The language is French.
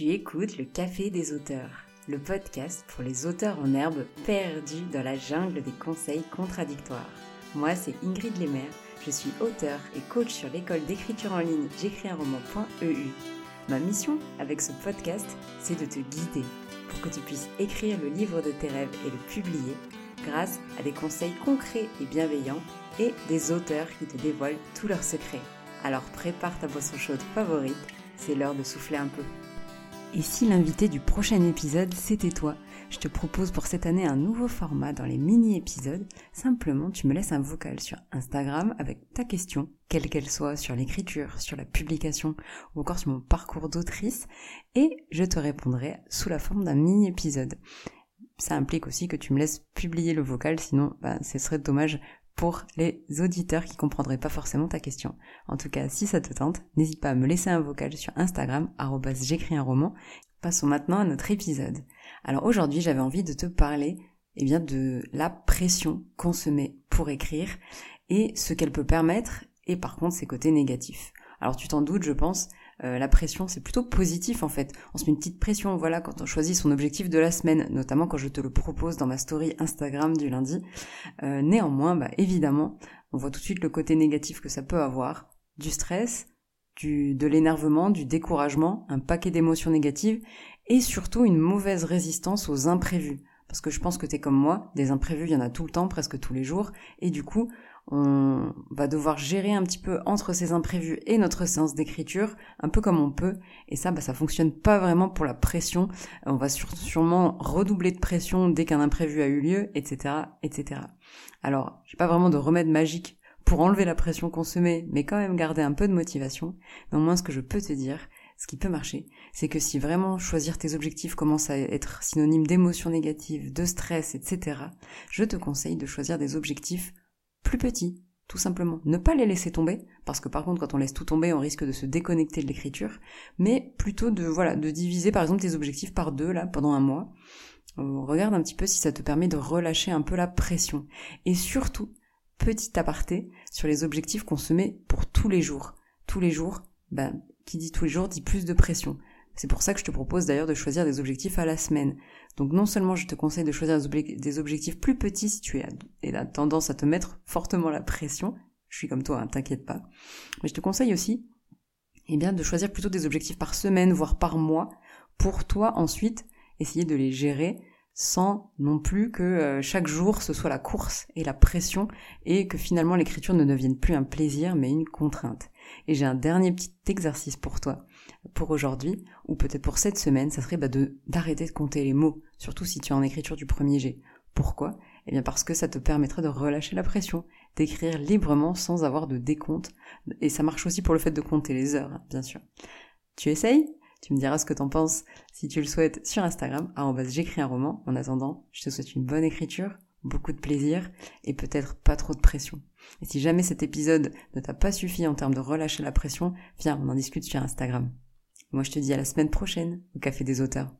Tu écoutes le Café des auteurs, le podcast pour les auteurs en herbe perdus dans la jungle des conseils contradictoires. Moi, c'est Ingrid Lemaire, je suis auteur et coach sur l'école d'écriture en ligne j'écris un roman.eu. Ma mission avec ce podcast, c'est de te guider pour que tu puisses écrire le livre de tes rêves et le publier grâce à des conseils concrets et bienveillants et des auteurs qui te dévoilent tous leurs secrets. Alors prépare ta boisson chaude favorite, c'est l'heure de souffler un peu. Et si l'invité du prochain épisode, c'était toi Je te propose pour cette année un nouveau format dans les mini-épisodes. Simplement, tu me laisses un vocal sur Instagram avec ta question, quelle qu'elle soit, sur l'écriture, sur la publication ou encore sur mon parcours d'autrice, et je te répondrai sous la forme d'un mini-épisode. Ça implique aussi que tu me laisses publier le vocal, sinon bah, ce serait dommage pour les auditeurs qui comprendraient pas forcément ta question. En tout cas, si ça te tente, n'hésite pas à me laisser un vocal sur Instagram, j'écris un roman. Passons maintenant à notre épisode. Alors aujourd'hui, j'avais envie de te parler eh bien, de la pression qu'on se met pour écrire et ce qu'elle peut permettre et par contre ses côtés négatifs. Alors tu t'en doutes, je pense, euh, la pression, c'est plutôt positif en fait. On se met une petite pression, voilà, quand on choisit son objectif de la semaine, notamment quand je te le propose dans ma story Instagram du lundi. Euh, néanmoins, bah, évidemment, on voit tout de suite le côté négatif que ça peut avoir, du stress, du, de l'énervement, du découragement, un paquet d'émotions négatives, et surtout une mauvaise résistance aux imprévus. Parce que je pense que t'es comme moi, des imprévus, il y en a tout le temps, presque tous les jours, et du coup, on va devoir gérer un petit peu entre ces imprévus et notre séance d'écriture, un peu comme on peut. Et ça, bah, ça fonctionne pas vraiment pour la pression. On va sûrement redoubler de pression dès qu'un imprévu a eu lieu, etc., etc. Alors, j'ai pas vraiment de remède magique pour enlever la pression qu'on se mais quand même garder un peu de motivation. Néanmoins, ce que je peux te dire, ce qui peut marcher, c'est que si vraiment choisir tes objectifs commence à être synonyme d'émotions négatives, de stress, etc., je te conseille de choisir des objectifs plus petits, tout simplement. Ne pas les laisser tomber, parce que par contre, quand on laisse tout tomber, on risque de se déconnecter de l'écriture, mais plutôt de, voilà, de diviser par exemple tes objectifs par deux, là, pendant un mois. Euh, regarde un petit peu si ça te permet de relâcher un peu la pression. Et surtout, petit aparté sur les objectifs qu'on se met pour tous les jours. Tous les jours, ben, qui dit tous les jours dit plus de pression. C'est pour ça que je te propose d'ailleurs de choisir des objectifs à la semaine. Donc non seulement je te conseille de choisir des objectifs plus petits si tu as tendance à te mettre fortement la pression, je suis comme toi, hein, t'inquiète pas, mais je te conseille aussi eh bien, de choisir plutôt des objectifs par semaine, voire par mois, pour toi ensuite essayer de les gérer sans non plus que euh, chaque jour ce soit la course et la pression et que finalement l'écriture ne devienne plus un plaisir mais une contrainte. Et j'ai un dernier petit exercice pour toi pour aujourd'hui, ou peut-être pour cette semaine, ça serait bah, d'arrêter de compter les mots, surtout si tu es en écriture du premier jet. Pourquoi? Eh bien parce que ça te permettrait de relâcher la pression, d'écrire librement sans avoir de décompte, et ça marche aussi pour le fait de compter les heures, hein, bien sûr. Tu essayes? Tu me diras ce que t'en penses si tu le souhaites sur Instagram, j'écris un roman. En attendant, je te souhaite une bonne écriture, beaucoup de plaisir et peut-être pas trop de pression. Et si jamais cet épisode ne t'a pas suffi en termes de relâcher la pression, viens, on en discute sur Instagram. Moi je te dis à la semaine prochaine au Café des auteurs.